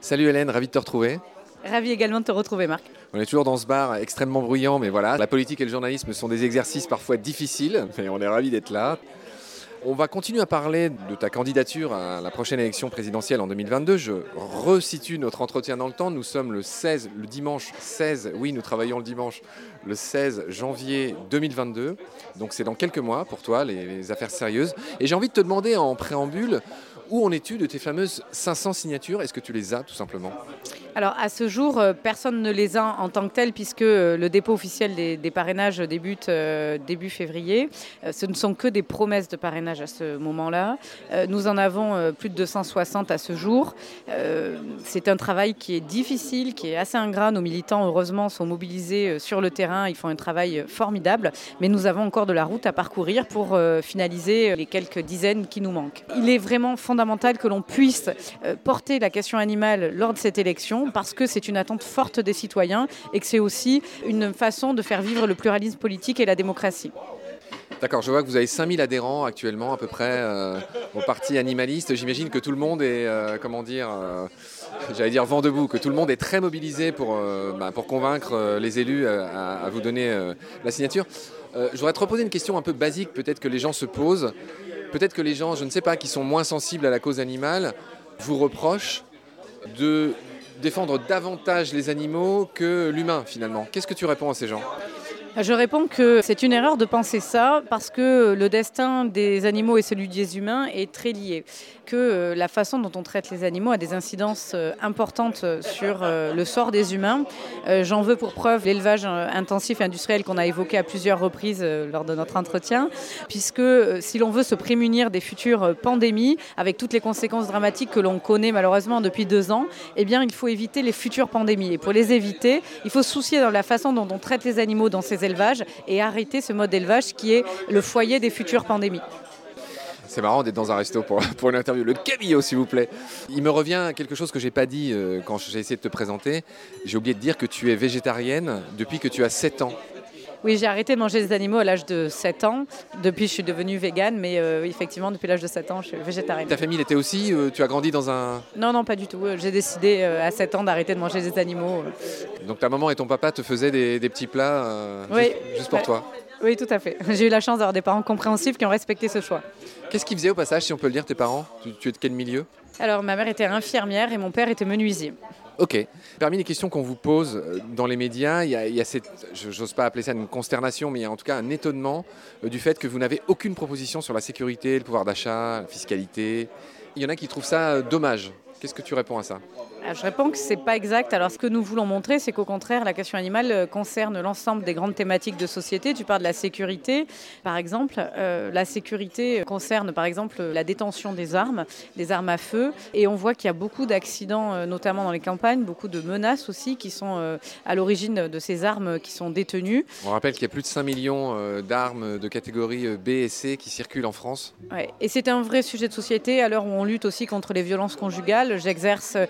Salut Hélène, ravi de te retrouver. Ravi également de te retrouver Marc. On est toujours dans ce bar extrêmement bruyant, mais voilà, la politique et le journalisme sont des exercices parfois difficiles, mais on est ravi d'être là. On va continuer à parler de ta candidature à la prochaine élection présidentielle en 2022. Je resitue notre entretien dans le temps. Nous sommes le 16, le dimanche 16, oui, nous travaillons le dimanche, le 16 janvier 2022. Donc c'est dans quelques mois pour toi, les, les affaires sérieuses. Et j'ai envie de te demander en préambule, où en es-tu de tes fameuses 500 signatures? Est-ce que tu les as tout simplement? Alors à ce jour, euh, personne ne les a en tant que tels puisque euh, le dépôt officiel des, parrainages débute euh, début février. Ce ne sont que des promesses de parrainage à ce moment-là. Nous en avons plus de 260 à ce jour. C'est un travail qui est difficile, qui est assez ingrat. Nos militants, heureusement, sont mobilisés sur le terrain. Ils font un travail formidable. Mais nous avons encore de la route à parcourir pour finaliser les quelques dizaines qui nous manquent. Il est vraiment fondamental que l'on puisse euh, porter la question animale lors de cette élection parce que c'est une attente forte des citoyens et que c'est aussi une façon de faire vivre le pluralisme politique et la démocratie. D'accord, je vois que vous avez 5000 adhérents actuellement à peu près euh, au parti animaliste. J'imagine que tout le monde est, euh, comment dire, j'allais dire vent debout, que tout le monde est très mobilisé pour, bah, pour convaincre les élus à, à vous donner la signature. Je voudrais te reposer une question un peu basique, peut-être que les gens se posent. Peut-être que les gens, je ne sais pas, qui sont moins sensibles à la cause animale, vous reprochent de défendre davantage les animaux que l'humain finalement. Qu'est-ce que tu réponds à ces gens? Je réponds que c'est une erreur de penser ça parce que le destin des animaux et celui des humains est très lié. Que euh, la façon dont on traite les animaux a des incidences euh, importantes sur euh, le sort des humains. J'en veux pour preuve l'élevage intensif et industriel qu'on a évoqué à plusieurs reprises lors de notre entretien, puisque si l'on veut se prémunir des futures pandémies, avec toutes les conséquences dramatiques que l'on connaît malheureusement depuis deux ans, eh bien il faut éviter les futures pandémies. Et pour les éviter, il faut se soucier de la façon dont on traite les animaux dans ces et arrêter ce mode d'élevage qui est le foyer des futures pandémies. C'est marrant d'être dans un resto pour, pour une interview. Le cabillaud, s'il vous plaît. Il me revient quelque chose que j'ai pas dit euh, quand j'ai essayé de te présenter. J'ai oublié de dire que tu es végétarienne depuis que tu as 7 ans. Oui, j'ai arrêté de manger des animaux à l'âge de 7 ans. Depuis, je suis devenue végane, mais euh, effectivement, depuis l'âge de 7 ans, je suis végétarienne. Ta famille l'était aussi euh, Tu as grandi dans un... Non, non, pas du tout. J'ai décidé euh, à 7 ans d'arrêter de manger des animaux. Donc ta maman et ton papa te faisaient des, des petits plats euh, Oui. juste, juste pour Ouais. toi. Oui, tout à fait. J'ai eu la chance d'avoir des parents compréhensifs qui ont respecté ce choix. Qu'est-ce qu'ils faisaient au passage, si on peut le dire, tes parents? Tu, tu es de quel milieu? Alors, ma mère était infirmière et mon père était menuisier. Ok. Parmi les questions qu'on vous pose euh, dans les médias, il y a, cette, je n'ose pas appeler ça une consternation, mais il y a en tout cas un étonnement euh, du fait que vous n'avez aucune proposition sur la sécurité, le pouvoir d'achat, la fiscalité. Il y en a qui trouvent ça euh, dommage. Qu'est-ce que tu réponds à ça? Je réponds que c'est pas exact. Alors, ce que nous voulons montrer, c'est qu'au contraire, la question animale euh, concerne l'ensemble des grandes thématiques de société. Tu parles de la sécurité, par exemple. Euh, la sécurité concerne, par exemple, la détention des armes, des armes à feu. Et on voit qu'il y a beaucoup d'accidents, euh, notamment dans les campagnes, beaucoup de menaces aussi qui sont euh, à l'origine de ces armes qui sont détenues. On rappelle qu'il y a plus de 5 millions euh, d'armes de catégorie euh, B et C qui circulent en France. Ouais. Et c'est un vrai sujet de société à l'heure où on lutte aussi contre les violences conjugales. J'exerce euh,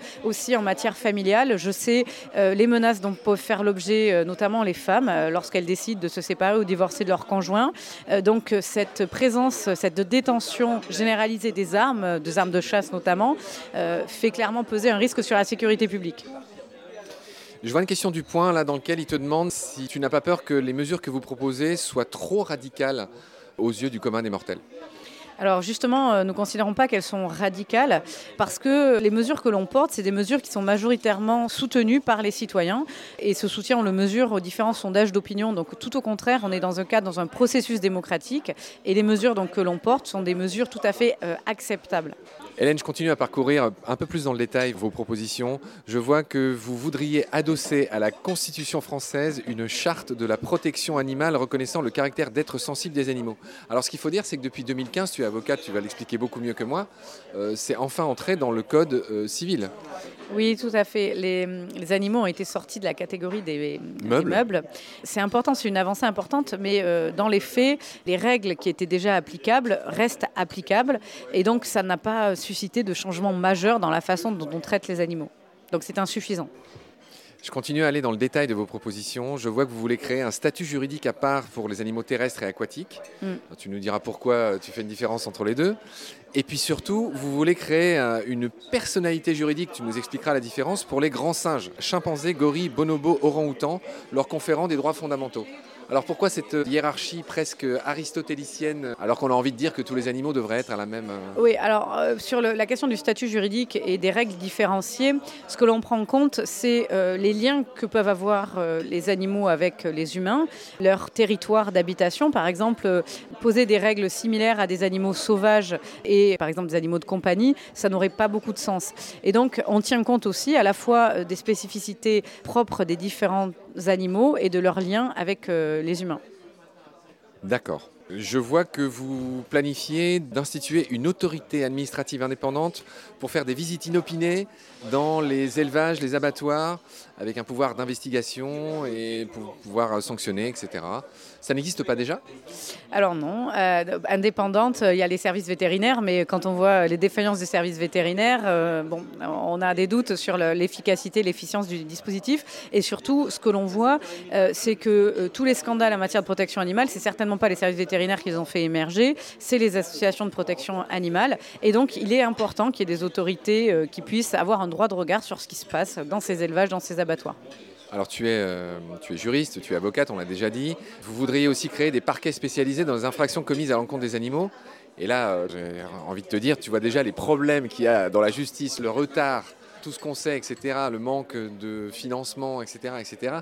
en matière familiale. Je sais euh, les menaces dont peuvent faire l'objet euh, notamment les femmes euh, lorsqu'elles décident de se séparer ou divorcer de leur conjoint. Donc cette présence, cette détention généralisée des armes, des armes de chasse notamment, fait clairement peser un risque sur la sécurité publique. Je vois une question du point là dans lequel il te demande si tu n'as pas peur que les mesures que vous proposez soient trop radicales aux yeux du commun des mortels. Alors justement, euh, nous ne considérons pas qu'elles sont radicales parce que les mesures que l'on porte, c'est des mesures qui sont majoritairement soutenues par les citoyens et ce soutien, on le mesure aux différents sondages d'opinion. Donc tout au contraire, on est dans un cadre, dans un processus démocratique et les mesures donc, que l'on porte sont des mesures tout à fait euh, acceptables. Hélène, je continue à parcourir un peu plus dans le détail vos propositions. Je vois que vous voudriez adosser à la Constitution française une charte de la protection animale reconnaissant le caractère d'être sensible des animaux. Alors ce qu'il faut dire, c'est que depuis 2015, tu es avocate, tu vas l'expliquer beaucoup mieux que moi, euh, c'est enfin entré dans le code euh, civil. Oui, tout à fait. Les, les animaux ont été sortis de la catégorie des, des Meubles. meubles. C'est important, c'est une avancée importante, mais euh, dans les faits, les règles qui étaient déjà applicables restent applicables, et donc ça n'a pas suscité de changement majeur dans la façon dont on traite les animaux. Donc c'est insuffisant. Je continue à aller dans le détail de vos propositions. Je vois que vous voulez créer un statut juridique à part pour les animaux terrestres et aquatiques. Mm. Tu nous diras pourquoi tu fais une différence entre les deux. Et puis surtout, vous voulez créer euh, une personnalité juridique, tu nous expliqueras la différence, pour les grands singes, chimpanzés, gorilles, bonobos, orang-outans, leur conférant des droits fondamentaux. Alors pourquoi cette hiérarchie presque aristotélicienne alors qu'on a envie de dire que tous les animaux devraient être à la même... Euh, oui, alors euh, sur la question du statut juridique et des règles différenciées, ce que l'on prend en compte, c'est euh, les liens que peuvent avoir les animaux avec les humains, leur territoire d'habitation, par exemple, poser des règles similaires à des animaux sauvages et par exemple des animaux de compagnie, ça n'aurait pas beaucoup de sens. Et donc on tient compte aussi à la fois des spécificités propres des différents animaux et de leurs liens avec les humains. D'accord. Je vois que vous planifiez d'instituer une autorité administrative indépendante pour faire des visites inopinées dans les élevages, les abattoirs, avec un pouvoir d'investigation et pouvoir sanctionner, etc. Ça n'existe pas déjà? Alors non. Euh, indépendante, il y a les services vétérinaires, mais quand on voit les défaillances des services vétérinaires, euh, bon, on a des doutes sur l'efficacité, l'efficience du dispositif. Et surtout, ce que l'on voit, euh, c'est que tous les scandales en matière de protection animale, c'est certainement pas les services vétérinaires qui les ont fait émerger, c'est les associations de protection animale. Et donc, il est important qu'il y ait des autorités qui puissent avoir un droit de regard sur ce qui se passe dans ces élevages, dans ces Alors tu es, euh, tu es juriste, tu es avocate, on l'a déjà dit. Vous voudriez aussi créer des parquets spécialisés dans les infractions commises à l'encontre des animaux. Et là, euh, j'ai envie de te dire, tu vois déjà les problèmes qu'il y a dans la justice, le retard, tout ce qu'on sait, etc., le manque de financement, etc., etc.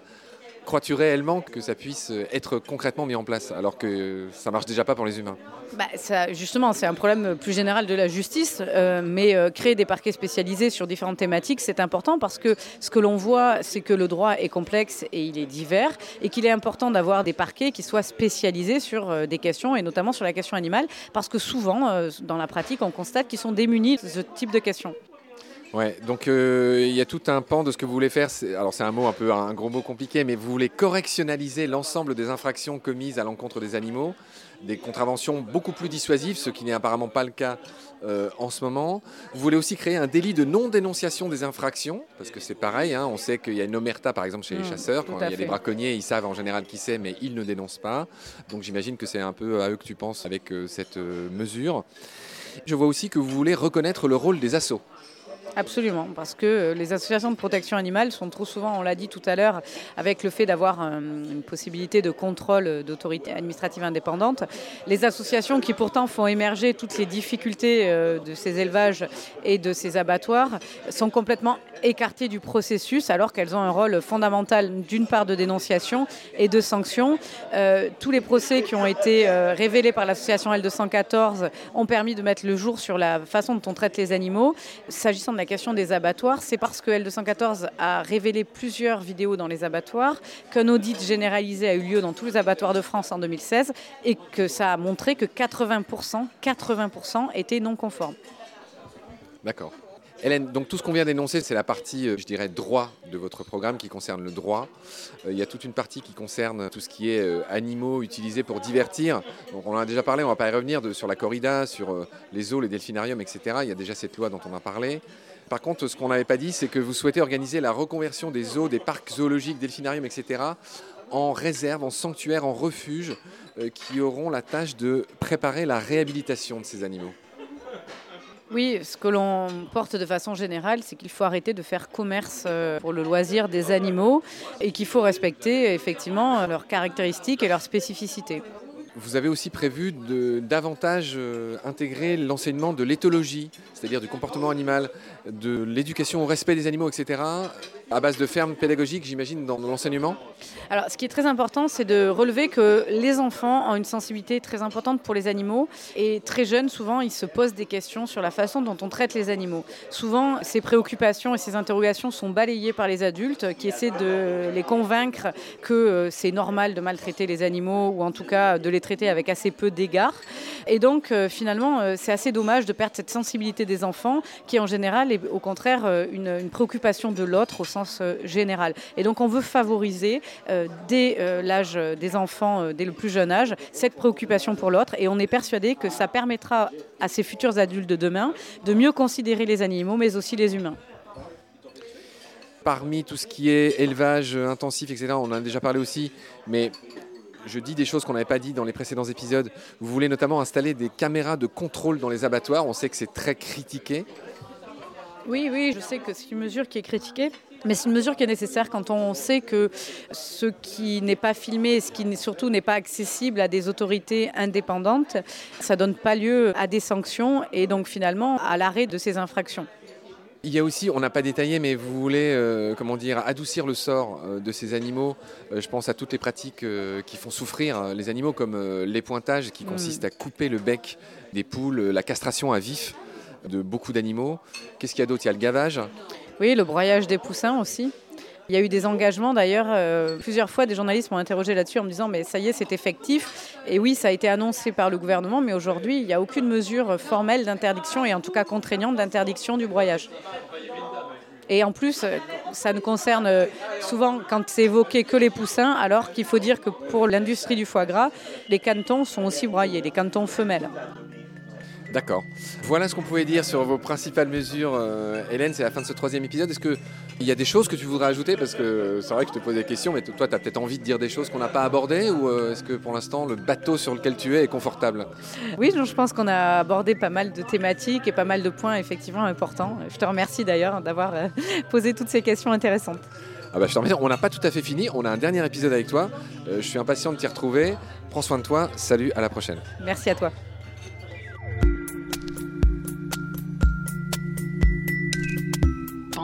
Crois-tu réellement que ça puisse être concrètement mis en place alors que ça marche déjà pas pour les humains? Bah, Justement, c'est un problème plus général de la justice, euh, mais euh, créer des parquets spécialisés sur différentes thématiques, c'est important parce que ce que l'on voit, c'est que le droit est complexe et il est divers et qu'il est important d'avoir des parquets qui soient spécialisés sur euh, des questions et notamment sur la question animale parce que souvent, dans la pratique, on constate qu'ils sont démunis de ce type de questions. Ouais, donc euh, il y a tout un pan de ce que vous voulez faire. Alors c'est un mot un peu un gros mot compliqué, mais vous voulez correctionnaliser l'ensemble des infractions commises à l'encontre des animaux, des contraventions beaucoup plus dissuasives, ce qui n'est apparemment pas le cas euh, en ce moment. Vous voulez aussi créer un délit de non-dénonciation des infractions, parce que c'est pareil, hein, on sait qu'il y a une omerta par exemple chez les mmh, chasseurs, quand il y a des braconniers, ils savent en général qui c'est, mais ils ne dénoncent pas. Donc j'imagine que c'est un peu à eux que tu penses avec euh, cette mesure. Je vois aussi que vous voulez reconnaître le rôle des assauts. Absolument, parce que euh, les associations de protection animale sont trop souvent, on l'a dit tout à l'heure, avec le fait d'avoir euh, une possibilité de contrôle d'autorité administrative indépendante, les associations qui pourtant font émerger toutes les difficultés euh, de ces élevages et de ces abattoirs sont complètement écartées du processus alors qu'elles ont un rôle fondamental d'une part de dénonciation et de sanction. tous les procès qui ont été révélés par l'association L214 ont permis de mettre le jour sur la façon dont on traite les animaux. S'agissant de la question des abattoirs, c'est parce que L214 a révélé plusieurs vidéos dans les abattoirs, qu'un audit généralisé a eu lieu dans tous les abattoirs de France en 2016 et que ça a montré que 80%, 80% étaient non conformes. D'accord. Hélène, donc tout ce qu'on vient d'énoncer, c'est la partie, euh, je dirais, droit de votre programme qui concerne le droit. Euh, il y a toute une partie qui concerne tout ce qui est euh, animaux utilisés pour divertir. On en a déjà parlé, on ne va pas y revenir sur la corrida, sur les zoos, les delphinariums, etc. Il y a déjà cette loi dont on a parlé. Par contre, ce qu'on n'avait pas dit, c'est que vous souhaitez organiser la reconversion des zoos, des parcs zoologiques, delphinariums, etc., en réserve, en sanctuaire, en refuge, euh, qui auront la tâche de préparer la réhabilitation de ces animaux. Oui, ce que l'on porte de façon générale, c'est qu'il faut arrêter de faire commerce euh, pour le loisir des animaux et qu'il faut respecter effectivement leurs caractéristiques et leurs spécificités. Vous avez aussi prévu de davantage euh, intégrer l'enseignement de l'éthologie, c'est-à-dire du comportement animal, de l'éducation au respect des animaux, etc., à base de fermes pédagogiques, j'imagine, dans l'enseignement Alors, ce qui est très important, c'est de relever que les enfants ont une sensibilité très importante pour les animaux. Et très jeunes, souvent, ils se posent des questions sur la façon dont on traite les animaux. Souvent, ces préoccupations et ces interrogations sont balayées par les adultes qui essaient de les convaincre que euh, c'est normal de maltraiter les animaux ou en tout cas de les traiter avec assez peu d'égards. Et donc, euh, finalement, euh, c'est assez dommage de perdre cette sensibilité des enfants qui, en général, est au contraire une, préoccupation de l'autre au sens euh, général. Et donc on veut favoriser euh, dès euh, l'âge des enfants, dès le plus jeune âge, cette préoccupation pour l'autre. Et on est persuadé que ça permettra à ces futurs adultes de demain de mieux considérer les animaux, mais aussi les humains. parmi tout ce qui est élevage intensif, etc., on en a déjà parlé aussi, mais je dis des choses qu'on n'avait pas dit dans les précédents épisodes. Vous voulez notamment installer des caméras de contrôle dans les abattoirs. On sait que c'est très critiqué. Oui, oui, je sais que c'est une mesure qui est critiquée. Mais c'est une mesure qui est nécessaire quand on sait que ce qui n'est pas filmé, ce qui surtout n'est pas accessible à des autorités indépendantes, ça ne donne pas lieu à des sanctions et donc finalement à l'arrêt de ces infractions. Il y a aussi, on n'a pas détaillé, mais vous voulez, euh, comment dire, adoucir le sort euh, de ces animaux. Euh, je pense à toutes les pratiques qui font souffrir les animaux, comme les pointages, qui mm. consistent à couper le bec des poules, la castration à vif de beaucoup d'animaux. Qu'est-ce qu'il y a d'autre? Il y a le gavage. Oui, le broyage des poussins aussi. Il y a eu des engagements d'ailleurs. Euh, plusieurs fois, des journalistes m'ont interrogé là-dessus en me disant Mais ça y est, c'est effectif. Et oui, ça a été annoncé par le gouvernement, mais aujourd'hui, il n'y a aucune mesure formelle d'interdiction et en tout cas contraignante d'interdiction du broyage. Et en plus, ça ne concerne souvent, quand c'est évoqué, que les poussins, alors qu'il faut dire que pour l'industrie du foie gras, les cantons sont aussi broyés, les cantons femelles. D'accord. Voilà ce qu'on pouvait dire sur vos principales mesures, euh, Hélène, c'est la fin de ce troisième épisode. Est-ce qu'il y a des choses que tu voudrais ajouter? Parce que c'est vrai que je te pose des questions, mais toi, tu as peut-être envie de dire des choses qu'on n'a pas abordées Ou euh, est-ce que pour l'instant, le bateau sur lequel tu es est confortable? Oui, je pense qu'on a abordé pas mal de thématiques et pas mal de points effectivement importants. Je te remercie d'ailleurs d'avoir euh, posé toutes ces questions intéressantes. Ah bah, je te remercie. On n'a pas tout à fait fini. On a un dernier épisode avec toi. je suis impatient de t'y retrouver. Prends soin de toi. Salut, à la prochaine. Merci à toi.